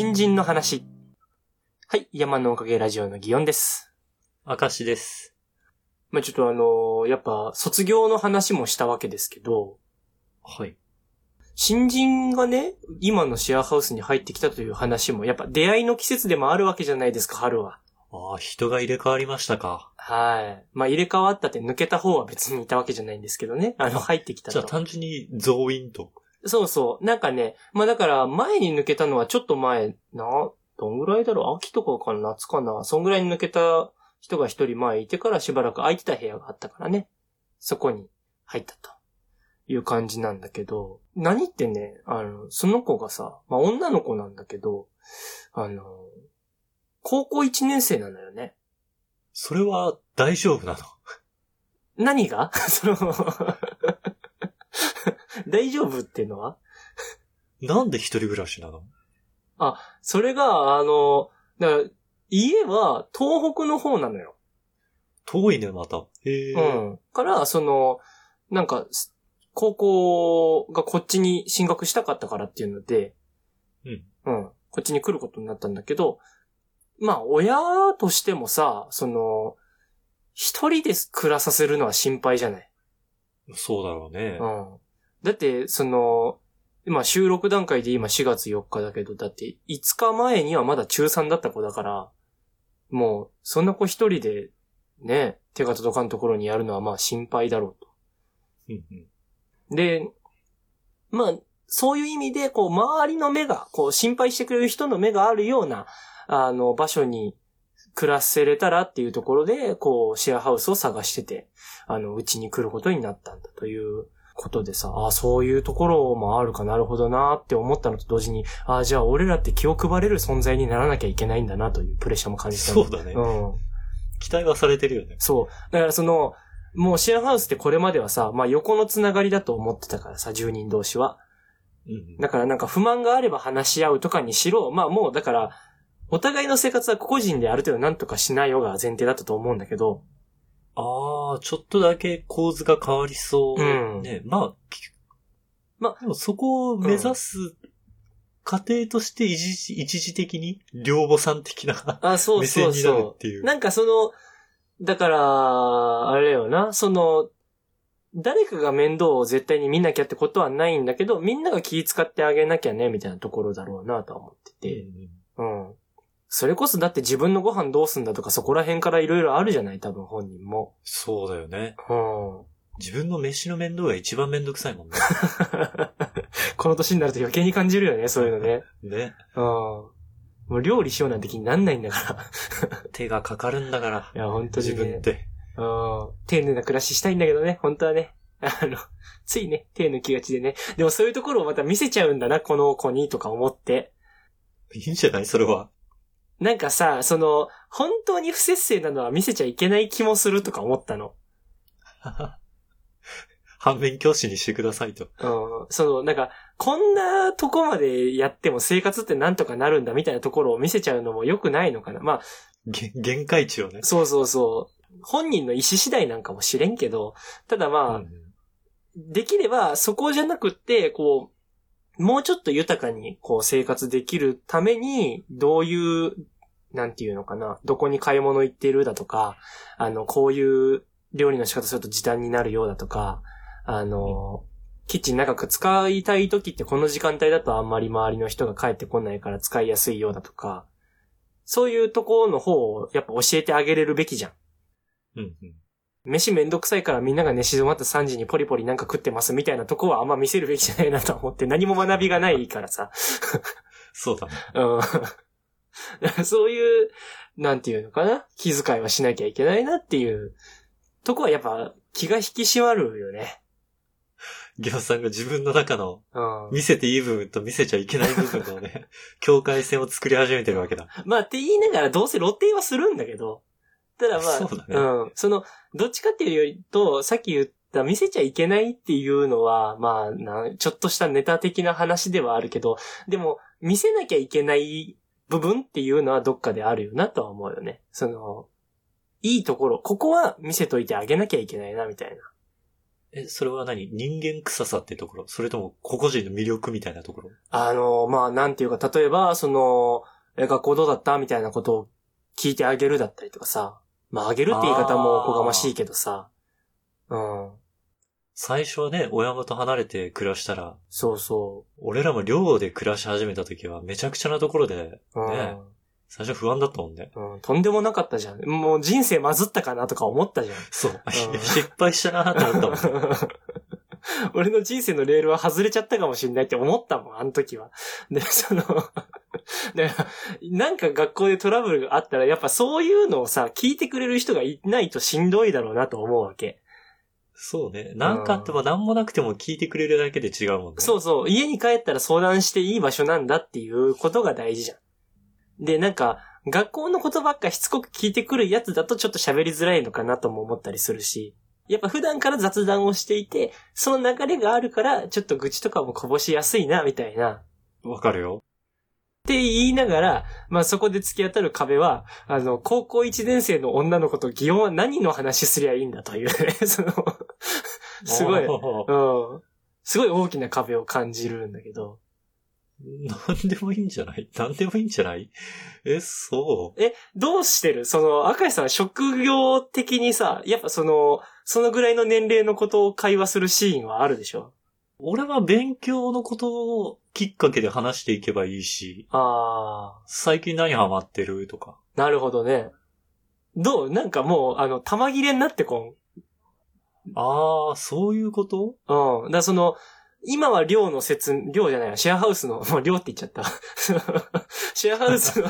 新人の話。はい、山のおかげラジオの祇園です。明石です。まあ、ちょっとあのーやっぱ卒業の話もしたわけですけど、はい。新人がね、今のシェアハウスに入ってきたという話も、やっぱ出会いの季節でもあるわけじゃないですか、春は。ああ、人が入れ替わりましたか。はい。まあ、入れ替わったって抜けた方は別にいたわけじゃないんですけどね。あの、入ってきたと。じゃあ単純に増員と。そうそう。なんかね、まあだから、前に抜けたのはちょっと前な、どんぐらいだろう？秋とかかな？夏かな？そんぐらいに抜けた人が一人前いてからしばらく空いてた部屋があったからね。そこに入ったという感じなんだけど、何ってね、あの、その子がさ、まあ女の子なんだけど、あの、高校1年生なのよね。それは大丈夫なの？何が？その、大丈夫っていうのは？なんで一人暮らしなの？それが、あの、だ家は東北の方なのよ。遠いね、また。へえ。うん。から、その、なんか、す高校がこっちに進学したかったからっていうので、うん。うん。こっちに来ることになったんだけど、まあ、親としてもさ、その、一人で暮らさせるのは心配じゃない？そうだろうね。うん。だって、その、今収録段階で今4月4日だけど、だって5日前にはまだ中3だった子だから、もう、そんな子一人で、ね、手が届かんところにやるのはまあ心配だろうと。うんうん。で、まあ、そういう意味で、こう、周りの目が、こう、心配してくれる人の目があるような、あの、場所に暮らせれたらっていうところで、こう、シェアハウスを探してて、あの、うちに来ることになったんだということでさ、ああ、そういうところもあるかなるほどなって思ったのと同時に、ああ、じゃあ俺らって気を配れる存在にならなきゃいけないんだなというプレッシャーも感じたんそうだね。うん。期待はされてるよね。そう。だからその、もうシェアハウスってこれまではさ、まあ横のつながりだと思ってたからさ、住人同士は。うんうん。だからなんか不満があれば話し合うとかにしろ、まあもうだから、お互いの生活は個々人である程度何とかしないよが前提だったと思うんだけど、ああ、ちょっとだけ構図が変わりそう。うんね。まあ、きまでもそこを目指す過程として一時一時的に、両母さん的なあ、そう目そう線になるそっていうう。。なんかその、だから、あれだよな、その、誰かが面倒を絶対に見なきゃってことはないんだけど、みんなが気遣ってあげなきゃね、みたいなところだろうなとは思ってて。うん。それこそだって自分のご飯どうすんだとかそこら辺からいろいろあるじゃない多分本人も。そうだよね。うん。自分の飯の面倒が一番面倒くさいもんね。この年になると余計に感じるよね、そういうのね。ね。うん。もう料理しようなんて気になんないんだから。手がかかるんだから。いや、本当に、ね。自分って。うん。丁寧な暮らししたいんだけどね、本当はね。あの、ついね、手抜きがちでね。でもそういうところをまた見せちゃうんだな、この子に、とか思って。いいんじゃない？それは。なんかさ、その、本当に不節制なのは見せちゃいけない気もするとか思ったの。反面教師にしてくださいと。うん。その、なんか、こんなとこまでやっても生活ってなんとかなるんだみたいなところを見せちゃうのも良くないのかな。まあ、げ限界値をね。そうそうそう。本人の意思次第なんかもしれんけど、ただまあ、うんできればそこじゃなくって、こう、もうちょっと豊かにこう生活できるために、どういう、なんていうのかな、どこに買い物行ってるだとか、あの、こういう料理の仕方すると時短になるようだとか、あの、キッチン長く使いたい時ってこの時間帯だとあんまり周りの人が帰ってこないから使いやすいようだとか、そういうところの方をやっぱ教えてあげれるべきじゃん。うんうん。飯めんどくさいからみんなが寝静まった3時にポリポリなんか食ってますみたいなとこはあんま見せるべきじゃないなと思って 何も学びがないからさ。そうだね。うん。そういう、なんていうのかな？気遣いはしなきゃいけないなっていうとこはやっぱ気が引き締まるよね。ギャオさんが自分の中のうん。見せていい部分と見せちゃいけない部分のね、境界線を作り始めてるわけだ。まあって言いながらどうせ露呈はするんだけど、ただまあ、そうだねん。その、どっちかっていうよりと、さっき言った見せちゃいけないっていうのは、まあな、ちょっとしたネタ的な話ではあるけど、でも、見せなきゃいけない部分っていうのはどっかであるよなとは思うよね。その、いいところ、ここは見せといてあげなきゃいけないな、みたいな。え、それは何？人間臭さってところ？それとも個々人の魅力みたいなところ？あの、まあ、なんていうか、例えば、その、え、学校どうだったみたいなことを聞いてあげるだったりとかさ。まあ、あげるって言い方もおこがましいけどさ。うん。最初はね、親元離れて暮らしたら、そうそ俺らも寮で暮らし始めた時はめちゃくちゃなところで、う。うん。ね最初不安だったもんね。うん、とんでもなかったじゃん。もう人生まずったかなとか思ったじゃん。そう。うん失敗したなと思ったもん。俺の人生のレールは外れちゃったかもしれないって思ったもん、あの時は。で、その、でなんか学校でトラブルがあったら、やっぱそういうのをさ、聞いてくれる人がいないとしんどいだろうなと思うわけ。そうね。なんかあっても何もなくても聞いてくれるだけで違うもんね。そうそう、家に帰ったら相談していい場所なんだっていうことが大事じゃん。で、なんか、学校のことばっかしつこく聞いてくるやつだとちょっと喋りづらいのかなとも思ったりするし、やっぱ普段から雑談をしていて、その流れがあるから、ちょっと愚痴とかもこぼしやすいな、みたいな。わかるよ。って言いながら、まあそこで突き当たる壁は、あの、高校1年生の女の子と祇園は何の話すりゃいいんだというね、その、すごい、うん。すごい大きな壁を感じるんだけど。なんでもいいんじゃない？なんでもいいんじゃない？え、そう？え、どうしてる？その、赤石さんは職業的にさ、やっぱその、そのぐらいの年齢のことを会話するシーンはあるでしょ？俺は勉強のことをきっかけで話していけばいいし、あ最近何ハマってるとか。ー、なるほどね。どう？なんかもう、あの、玉切れになってこああ、そういうこと？ん。うん。だその、今は寮の説、寮じゃない、シェアハウスの、もう寮って言っちゃった。シェアハウスの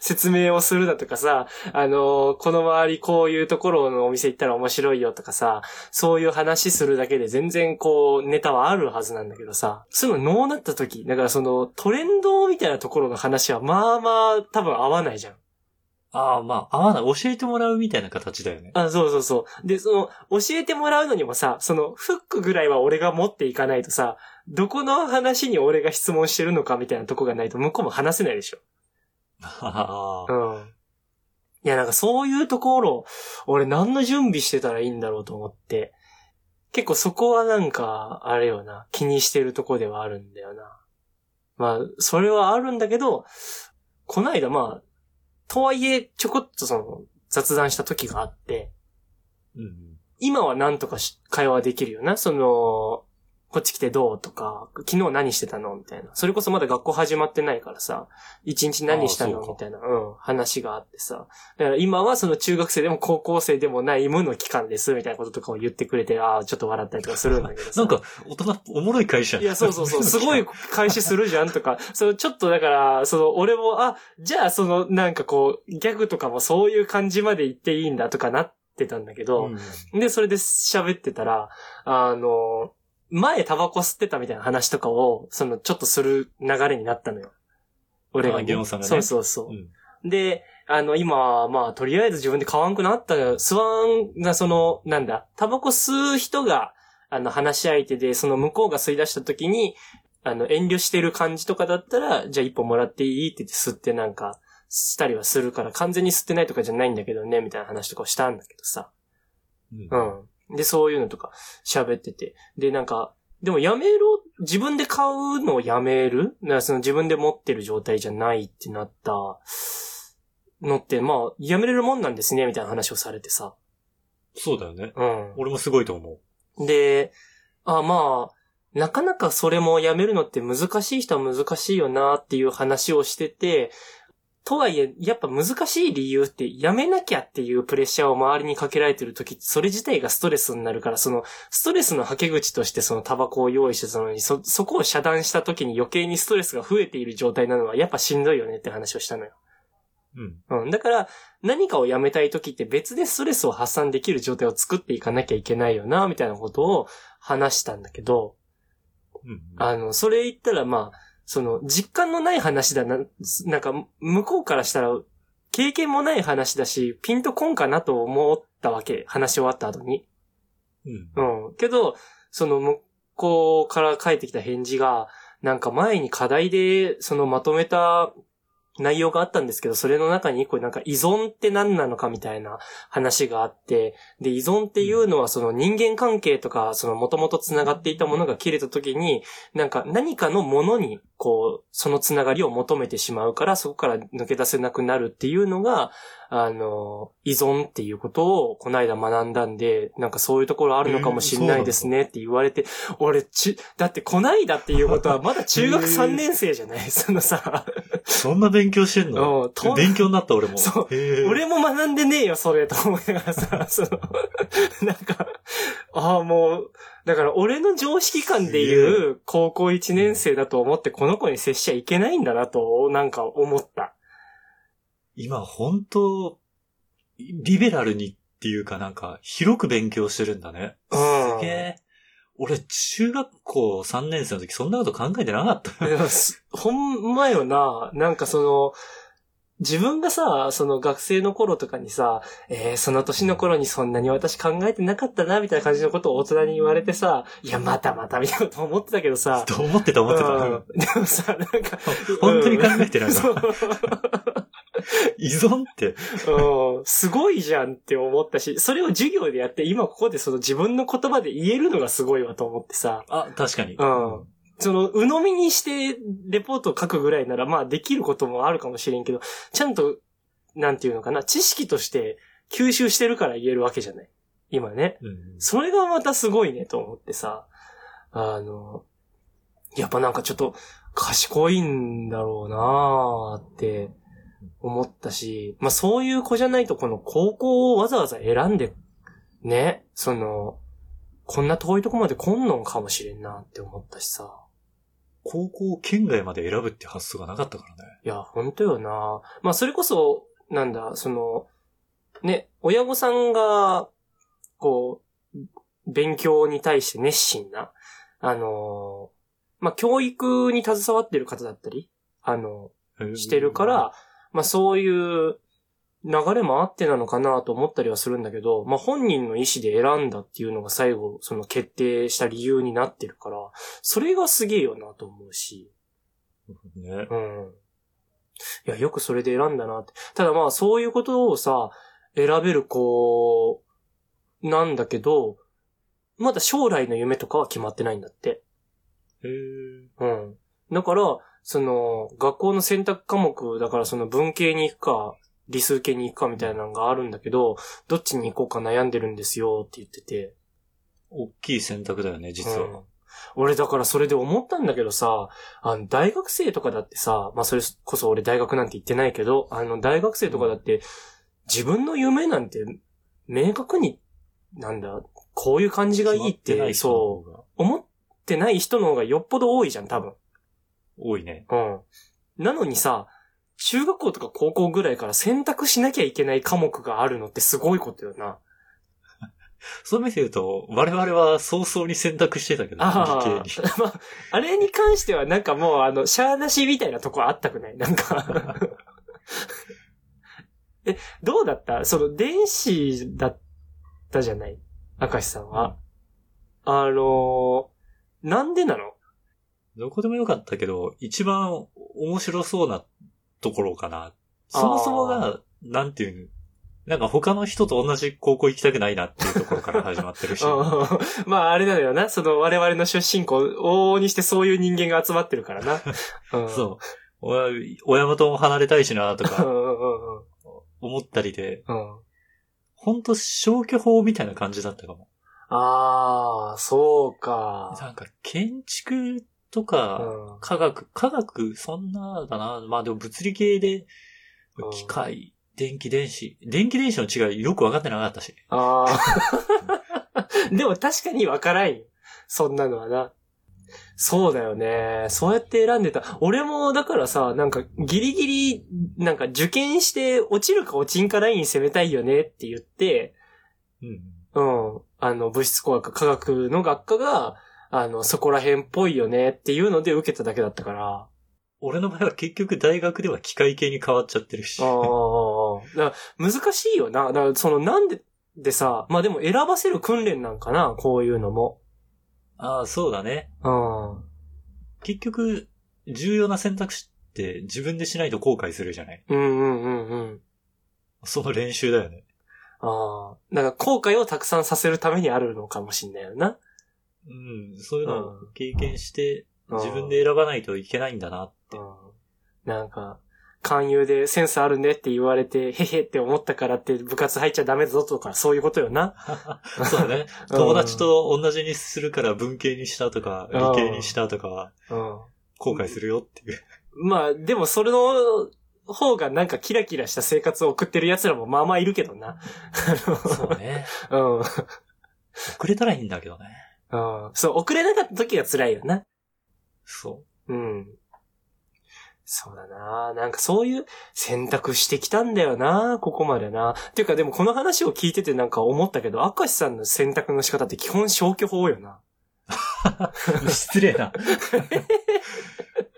説明をするだとかさ、あのこの周りこういうところのお店行ったら面白いよとかさ、そういう話するだけで全然こう、ネタはあるはずなんだけどさ、そういうのノーなった時、だからそのトレンドみたいなところの話はまあまあ多分合わないじゃん。ああ、まあ、合わない。教えてもらうみたいな形だよね。あ、そうそうそう。で、その、教えてもらうのにもさ、その、フックぐらいは俺が持っていかないとさ、どこの話に俺が質問してるのかみたいなとこがないと向こうも話せないでしょ。ああうん。いや、なんかそういうところ、俺何の準備してたらいいんだろうと思って、結構そこはなんか、あれよな、気にしてるとこではあるんだよな。まあ、それはあるんだけど、こないだまあ、とはいえ、ちょこっとその、雑談した時があって、うん。今はなんとかし会話できるよな。その、こっち来てどう？とか、昨日何してたの？みたいな。それこそまだ学校始まってないからさ、一日何したの？みたいな、うん、話があってさ。だから今はその中学生でも高校生でもない無の期間です、みたいなこととかを言ってくれて、ああ、ちょっと笑ったりとかするんだけどさ。なんか、大人、おもろい会社。いや、そうそうそう、すごい開始するじゃんとか、そのちょっとだから、その俺も、あ、じゃあそのなんかこう、ギャグとかもそういう感じまで言っていいんだとかなってたんだけど、うん。で、それで喋ってたら、あの、前タバコ吸ってたみたいな話とかを、その、ちょっとする流れになったのよ。俺が、あゲオンさんがねそうそうそう。うん。で、あの、今、まあ、とりあえず自分で買わんくなったら、吸わんが、その、なんだ、タバコ吸う人が、あの、話し相手で、その向こうが吸い出した時に、あの、遠慮してる感じとかだったら、じゃあ一本もらっていいって言って吸ってなんか、したりはするから、完全に吸ってないとかじゃないんだけどね、みたいな話とかをしたんだけどさ。うんうん。で、そういうのとか喋ってて。で、なんか、でもやめろ、自分で買うのをやめる？なその自分で持ってる状態じゃないってなったのって、まあ、やめれるもんなんですね、みたいな話をされてさ。そうだよね。うん。俺もすごいと思う。で、あまあ、なかなかそれもやめるのって難しい人は難しいよなっていう話をしてて、とはいえ、やっぱ難しい理由って、やめなきゃっていうプレッシャーを周りにかけられてる時って、それ自体がストレスになるから、その、ストレスのはけ口としてそのタバコを用意してたのに、そ、そこを遮断した時に余計にストレスが増えている状態なのは、やっぱしんどいよねって話をしたのよ。うん。うん。だから、何かをやめたい時って別でストレスを発散できる状態を作っていかなきゃいけないよな、みたいなことを話したんだけど、うん。あの、それ言ったらまあ、その、実感のない話だな、なんか、向こうからしたら、経験もない話だし、ピンとこんかなと思ったわけ、話し終わった後に。うん。うん。けど、その、向こうから返ってきた返事が、なんか前に課題で、そのまとめた内容があったんですけど、それの中に一個なんか依存って何なのかみたいな話があって、で、依存っていうのはその人間関係とか、その元々繋がっていたものが切れた時に、なんか何かのものに、こう、その繋がりを求めてしまうから、そこから抜け出せなくなるっていうのが、あの、依存っていうことをこの間学んだんで、なんかそういうところあるのかもしれないですねって言われて、俺、ち、だってこないだっていうことはまだ中学3年生じゃない？そのさ、そんな勉強してんの？うんと勉強になった俺も。そう。へー。俺も学んでねえよ、それ、と思いながらさ、その、なんか、ああ、もう、だから俺の常識感でいう高校1年生だと思ってこの子に接しちゃいけないんだなと、なんか思った。今本当リベラルにっていうかなんか、広く勉強してるんだね。うんすげえ。俺、中学校3年生の時そんなこと考えてなかった。ほんまよな、なんかその、自分がさ、その学生の頃とかにさ、えーその年の頃にそんなに私考えてなかったな、みたいな感じのことを大人に言われてさ、いや、またまたみたいなこと思ってたけどさ、と思ってた思ってた。うんでもさ、なんか、本当に考えてないそうな。依存って。うんすごいじゃんって思ったし、それを授業でやって、今ここでその自分の言葉で言えるのがすごいわと思ってさ、あ、確かに。うんその、鵜呑みにしてレポートを書くぐらいなら、まあできることもあるかもしれんけど、ちゃんと、なんていうのかな、知識として吸収してるから言えるわけじゃない。今ね。うんそれがまたすごいねと思ってさ、あの、やっぱなんかちょっと賢いんだろうなーって思ったし、まあそういう子じゃないとこの高校をわざわざ選んで、ね、その、こんな遠いとこまで来んのんかもしれんなって思ったしさ。高校県外まで選ぶって発想がなかったからね。いや、本当よな。まあ、それこそ、なんだ、その、ね、親御さんが、こう、勉強に対して熱心な、あの、まあ、教育に携わってる方だったり、あの、してるから、まあ、そういう流れもあってなのかなと思ったりはするんだけど、まあ、本人の意思で選んだっていうのが最後、その決定した理由になってるから、それがすげえよなと思うし。ね。うん。いや、よくそれで選んだなって。ただまあ、そういうことをさ、選べる子、なんだけど、まだ将来の夢とかは決まってないんだって。へーうん。だから、その、学校の選択科目、だからその文系に行くか、理数系に行くかみたいなのがあるんだけど、どっちに行こうか悩んでるんですよって言ってて。大きい選択だよね、実うんは。俺だからそれで思ったんだけどさ、あの、大学生とかだってさ、まあそれこそ俺大学なんて言ってないけど、あの、大学生とかだって、自分の夢なんて、明確に、なんだ、こういう感じがいいって、そう、う。思ってない人の方がよっぽど多いじゃん、多分。多いね。うん。なのにさ、中学校とか高校ぐらいから選択しなきゃいけない科目があるのってすごいことよな。そういう意味で言うと、我々は早々に選択してたけど、ああ理系に。まあ、あれに関してはなんかもうあの、シャーなしみたいなとこあったくない？なんか。え、どうだった？その、電子だったじゃない？明石さんは。あのーなんでなの？どこでもよかったけど、一番面白そうなところかな。そもそもが、なんていうの、なんか他の人と同じ高校行きたくないなっていうところから始まってるし。うんまあ、あれなのよな。その、我々の出身校、往々にしてそういう人間が集まってるからな。うん、そう。親親元も離れたいしなとうか思ったりで。ほんと消去法みたいな感じだったかも。ああ、そうか。なんか建築とうか、ん。科学、科学、そんなだな？まあでも物理系でうん、機械、電気電子。電気電子の違いよく分かってなかったし。ああ。でも確かにわからんよ。そんなのはな。そうだよね。そうやって選んでた。俺も、だからさ、なんか、ギリギリ、なんか受験して落ちるか落ちんかライン攻めたいよねって言って、うん。うん。あの、物質工学、科学の学科が、あの、そこら辺っぽいよねっていうので受けただけだったから。俺の場合は結局大学では機械系に変わっちゃってるし。ああ。難しいよな。だから、その、なんで、でさ、まあでも選ばせる訓練なんかな、こういうのも。ああ、そうだね。うん。結局、重要な選択肢っって自分でしないと後悔するじゃない？うんうんうんうん。その練習だよね。ああ。だから後悔をたくさんさせるためにあるのかもしんないよな。うん、そういうのをう経験して、うん自分で選ばないといけないんだなって。うん。なんか、勧誘でセンスあるねって言われて、へへって思ったからって部活入っちゃダメだぞとか、そういうことよな。そうだね。うん友達と同じにするから文系にしたとか、うん理系にしたとかはうん。後悔するよっていう。まあ、でもそれの方がなんかキラキラした生活を送ってる奴らもまあまあいるけどな。そうね。うん。遅れたらいいんだけどね。うん。そう、遅れなかった時が辛いよな。そうん。そうだななんかそういう選択してきたんだよなここまでな。っていうかでもこの話を聞いててなんか思ったけど、明石さんの選択の仕方って基本消去法よな。う。失礼な。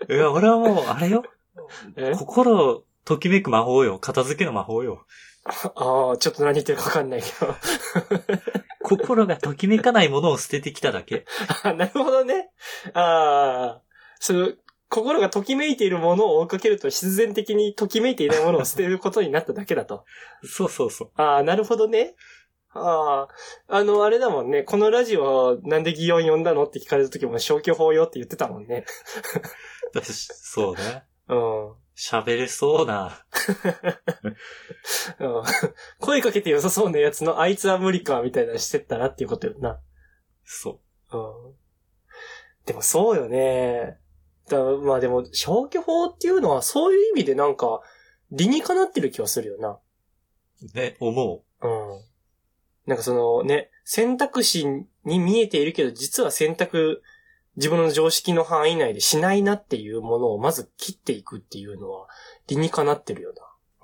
いや、俺はもう、あれよ。え？心をときめく魔法よ。片付けの魔法よ。ああ、ちょっと何言ってるかわかんないけど。心がときめかないものを捨ててきただけ。あなるほどね。ああ、その、心がときめいているものを追いかけると必然的にときめいていないものを捨てることになっただけだと。そうそうそう。ああ、なるほどね。ああ、あの、あれだもんね。このラジオなんで擬音呼んだの？って聞かれた時も消去法よって言ってたもんね。そうね。うん。喋れそうな。うん声かけて良さそうなやつのあいつは無理かみたいなのしてったらっていうことよな。そうん。でもそうよね。だまあでも消去法っていうのはそういう意味でなんか理にかなってる気はするよな。う。ね、思うん。なんかそのね、選択肢に見えているけど、実は選択、自分の常識の範囲内でしないなっていうものをまず切っていくっていうのは理にかなってるよ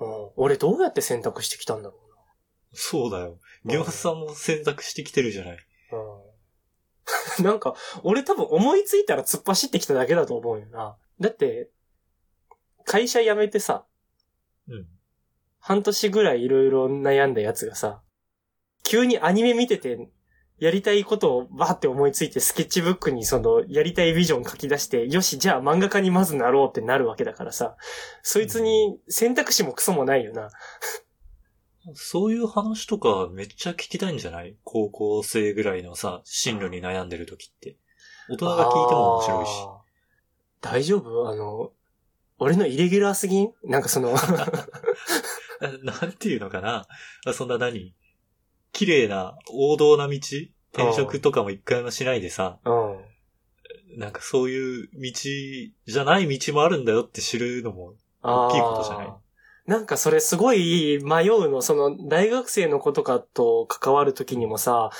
な。うん。俺どうやって選択してきたんだろう。そうだよ。うんギョさんも選択してきてるじゃない。うん。なんか、俺多分思いついたら突っ走ってきただけだと思うよな。だって、会社辞めてさ、うん。半年ぐらいいろいろ悩んだやつがさ、急にアニメ見てて、やりたいことをバーって思いついてスケッチブックにそのやりたいビジョン書き出して、よし、じゃあ漫画家にまずなろうってなるわけだからさ、そいつに選択肢もクソもないよな。そういう話とかめっちゃ聞きたいんじゃない？高校生ぐらいのさ、進路に悩んでる時って。大人が聞いても面白いし。大丈夫？あの、俺のイレギュラーすぎん？なんかその、ななんていうのかな？あそんな何？綺麗な王道な道？転職とかも一回もしないでさ、うん。なんかそういう道じゃない道もあるんだよって知るのも大きいことじゃない？あーなんかそれすごい迷うの。その、大学生の子とかと関わるときにもさ、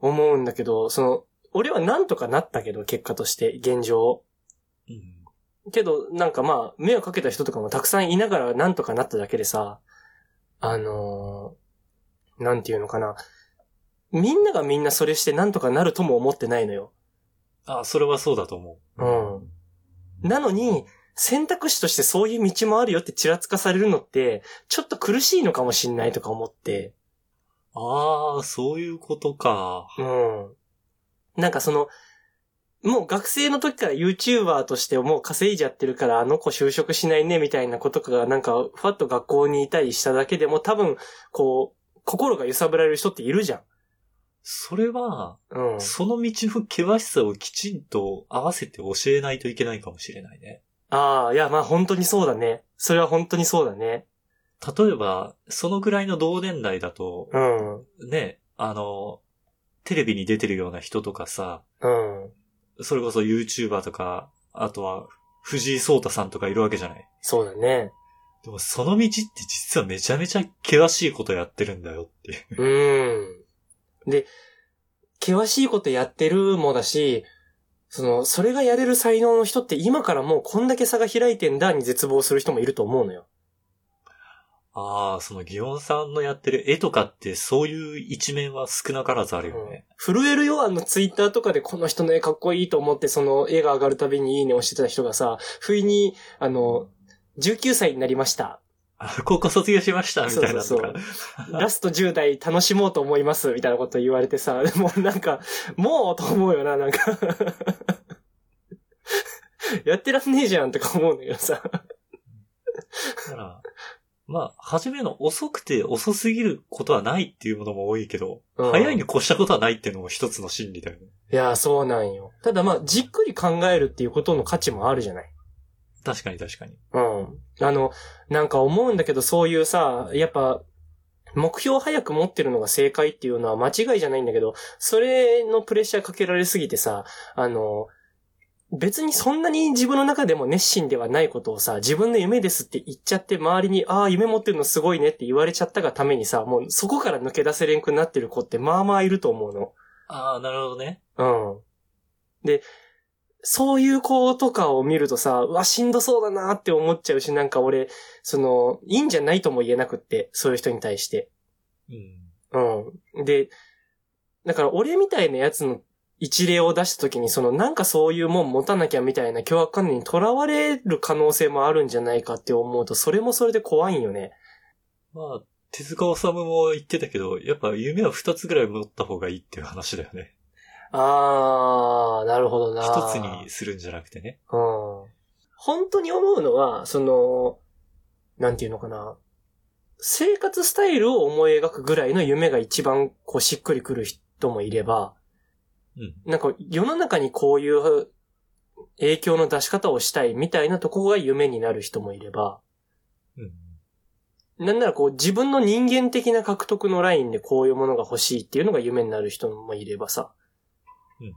思うんだけど、その、俺はなんとかなったけど、結果として、現状。うん。けど、なんかまあ、目をかけた人とかもたくさんいながらなんとかなっただけでさ、あのーなんていうのかな。みんながみんなそれしてなんとかなるとも思ってないのよ。あ、それはそうだと思う。うん。なのに、選択肢としてそういう道もあるよってちらつかされるのって、ちょっと苦しいのかもしんないとか思って。ああ、そういうことか。うん。なんかその、もう学生の時から YouTuber としてもう稼いじゃってるからあの子就職しないねみたいなことがなんかふわっと学校にいたりしただけでも多分、こう、心が揺さぶられる人っているじゃん。それは、うん。その道の険しさをきちんと合わせて教えないといけないかもしれないね。ああ、いやまあ本当にそうだね。それは本当にそうだね。例えば、そのぐらいの同年代だと、うん。ね、あの、テレビに出てるような人とかさ、うん。それこそ YouTuber とか、あとは藤井聡太さんとかいるわけじゃない。そうだね。でもその道って実はめちゃめちゃ険しいことやってるんだよっていう。うん。で、険しいことやってるもだし、その、それがやれる才能の人って今からもうこんだけ差が開いてんだに絶望する人もいると思うのよ。ああ、そのギオンさんのやってる絵とかってそういう一面は少なからずあるよね。震えるよ、あのツイッターとかでこの人の絵かっこいいと思ってその絵が上がるたびにいいねをしてた人がさ、不意に、あの、19歳になりました。あ高校卒業しましたみたいなそうとか。ラスト10代楽しもうと思います、みたいなこと言われてさ、もうなんか、もうと思うよな、なんか。やってらんねえじゃんとか思うんだけどさ。だから、まあ、初めの遅くて遅すぎることはないっていうものも多いけど、うん早いに越したことはないっていうのも一つの心理だよね。いや、そうなんよ。ただまあ、じっくり考えるっていうことの価値もあるじゃない。確かに確かに。うん。あの、なんか思うんだけど、そういうさ、やっぱ、目標を早く持ってるのが正解っていうのは間違いじゃないんだけど、それのプレッシャーかけられすぎてさ、あの、別にそんなに自分の中でも熱心ではないことをさ、自分の夢ですって言っちゃって周りに、ああ、夢持ってるのすごいねって言われちゃったがためにさ、もうそこから抜け出せれんくなってる子ってまあまあいると思うの。ああ、なるほどね。うん。で、そういう子とかを見るとさ、うわ、しんどそうだなって思っちゃうし、なんか俺、その、いいんじゃないとも言えなくって、そういう人に対して。うん。うん。で、だから俺みたいなやつの一例を出した時に、そのなんかそういうもん持たなきゃみたいな凶悪観念に囚われる可能性もあるんじゃないかって思うと、それもそれで怖いんよね。まあ、手塚治虫も言ってたけど、やっぱ夢は二つぐらい持った方がいいっていう話だよね。あー、なるほどな。一つにするんじゃなくてね。うん。本当に思うのは、その、なんていうのかな。生活スタイルを思い描くぐらいの夢が一番こうしっくりくる人もいれば、うん。なんか世の中にこういう影響の出し方をしたいみたいなとこが夢になる人もいれば、うん。なんならこう自分の人間的な獲得のラインでこういうものが欲しいっていうのが夢になる人もいればさ、うん。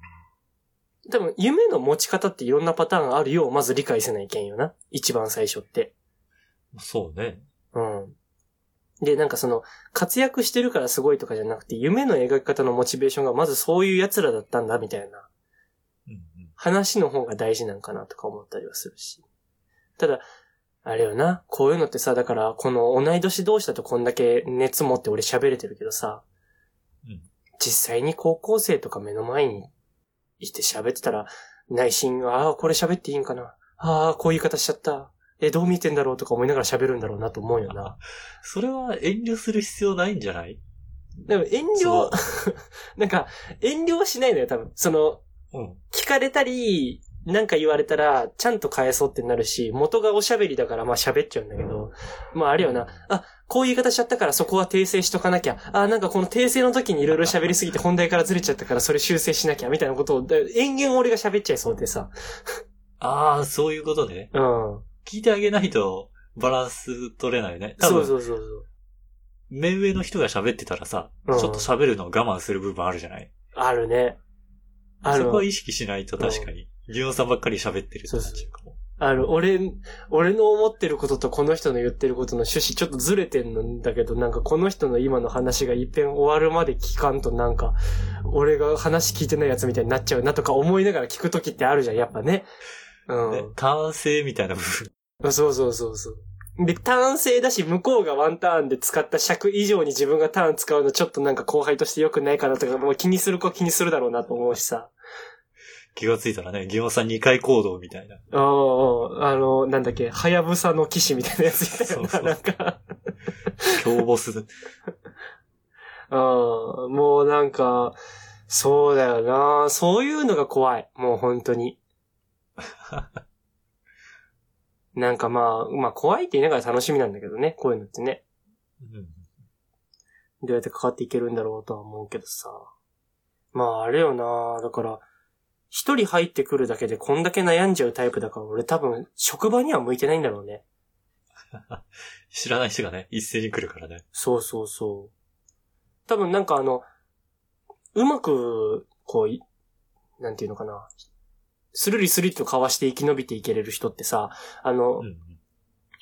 多分夢の持ち方っていろんなパターンあるようまず理解せないけんよな。一番最初って。そうね。うん。で、なんかその、活躍してるからすごいとかじゃなくて、夢の描き方のモチベーションがまずそういう奴らだったんだみたいな。話の方が大事なんかなとか思ったりはするし。ただ、あれよな、こういうのってさ、だから、この同い年同士だとこんだけ熱持って俺喋れてるけどさ、うん実際に高校生とか目の前にいて喋ってたら、内心、ああ、これ喋っていいんかな。ああ、こういう言い方しちゃった。え、どう見てんだろうとか思いながら喋るんだろうなと思うよな。それは遠慮する必要ないんじゃない？でも遠そ慮、なんか、遠慮はしないのよ、多分。その、うん。聞かれたり、なんか言われたら、ちゃんと返そうってなるし、元がおしゃべりだからまあ喋っちゃうんだけど、まああれよな、あ、こういう言い方しちゃったからそこは訂正しとかなきゃ、あ、なんかこの訂正の時にいろいろ喋りすぎて本題からずれちゃったからそれ修正しなきゃ、みたいなことを、だ延々俺が喋っちゃいそうでさ。ああ、そういうことね。うん。聞いてあげないとバランス取れないね。そうそうそうそう。目上の人が喋ってたらさ、うんちょっと喋るのを我慢する部分あるじゃない？あるね。あるそこは意識しないと確かに、ギオンさんばっかり喋ってるってなっちゃうかも。ある、俺、俺の思ってることとこの人の言ってることの趣旨ちょっとずれてんだけど、なんかこの人の今の話が一遍終わるまで聞かんとなんか、俺が話聞いてないやつみたいになっちゃうなとか思いながら聞くときってあるじゃん、やっぱね。うん。ね、単性みたいな部分。そうそうそう。そう。で、ターン制だし、向こう。がワンターンで使った尺以上に自分がターン使うのちょっとなんか後輩として良くないかなとか、もう気にする子は気にするだろう。なと思う。しさ。気がついたらね、ギオンさん2回行動みたいな。ああ、あの、なんだっけ、はやぶさの騎士みたいなやついたよな、そうそうなんか。強ボス。ああ、もうなんか、そうだよな。そういうのが怖い。もう本当に。なんかまあ、まあ怖いって言いながら楽しみなんだけどね、こういうのってね。うんどうやって関わっていけるんだろうとは思うけどさ。まああれよな。だから、一人入ってくるだけでこんだけ悩んじゃうタイプだから俺多分職場には向いてないんだろうね。知らない人がね、一斉に来るからね。そうそうそう。多分なんかあの、うまく、こうい、なんていうのかな。スルリスルリとかわして生き延びていけれる人ってさ、あの、うんうん。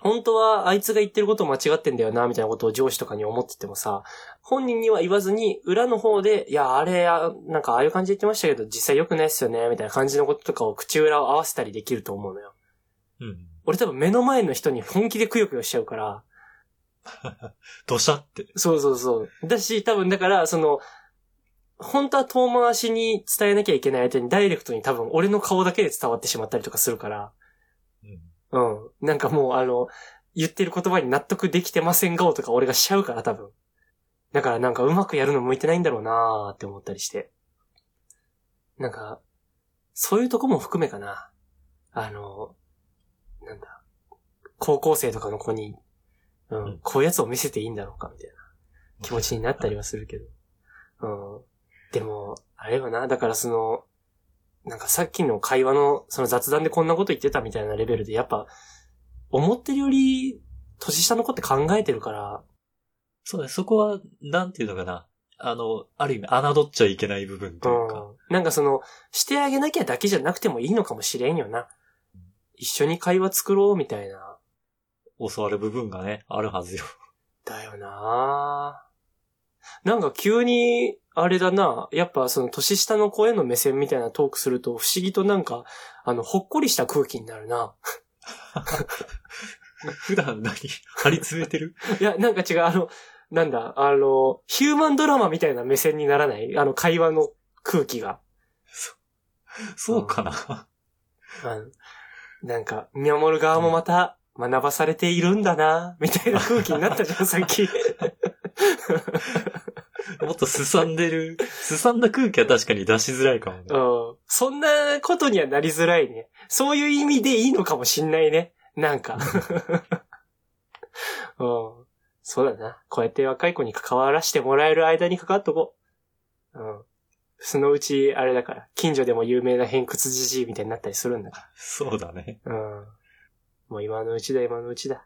本当はあいつが言ってること間違ってんだよな、みたいなことを上司とかに思っててもさ、本人には言わずに、裏の方で、いや、あれ、あなんかああいう感じで言ってましたけど、実際良くないっすよね、みたいな感じのこととかを口裏を合わせたりできると思うのよ。うん。俺多分目の前の人に本気でくよくよしちゃうから、どしゃって。そうそうそう。だし、多分だから、その、本当は遠回しに伝えなきゃいけない相手にダイレクトに多分俺の顔だけで伝わってしまったりとかするから、うん。うん。なんかもうあの、言ってる言葉に納得できてません顔とか俺がしちゃうから多分。だからなんかうまくやるの向いてないんだろうなーって思ったりして。なんか、そういうとこも含めかな。あの、なんだ、高校生とかの子に、うん、うんこういうやつを見せていいんだろうか、みたいな気持ちになったりはするけど。うん。でも、あれはな、だからその、なんかさっきの会話の、その雑談でこんなこと言ってたみたいなレベルで、やっぱ、思ってるより、年下の子って考えてるから、そうね、そこは、なんていうのかな。あの、ある意味、侮っちゃいけない部分というか。うん。なんかその、してあげなきゃだけじゃなくてもいいのかもしれんよな。一緒に会話作ろうみたいな。教わる部分がね、あるはずよ。だよななんか急に、あれだな、やっぱその年下の声の目線みたいなトークすると不思議となんか、あの、ほっこりした空気になるな。普段何？張り詰めてる？いや、なんか違う、あの、なんだ、あの、ヒューマンドラマみたいな目線にならない？あの、会話の空気が。そうかな。あのなんか、見守る側もまた学ばされているんだな、みたいな空気になったじゃん、さっき。もっとすさんでる、すさんだ空気は確かに出しづらいかもね。うん。そんなことにはなりづらいね。そういう意味でいいのかもしんないね。なんか。うん。そうだな。こうやって若い子に関わらせてもらえる間に関わっとこう。うん。そのうち、あれだから、近所でも有名な偏屈じじいみたいになったりするんだかそうだね。ら。うん。もう今のうちだ、今のうちだ。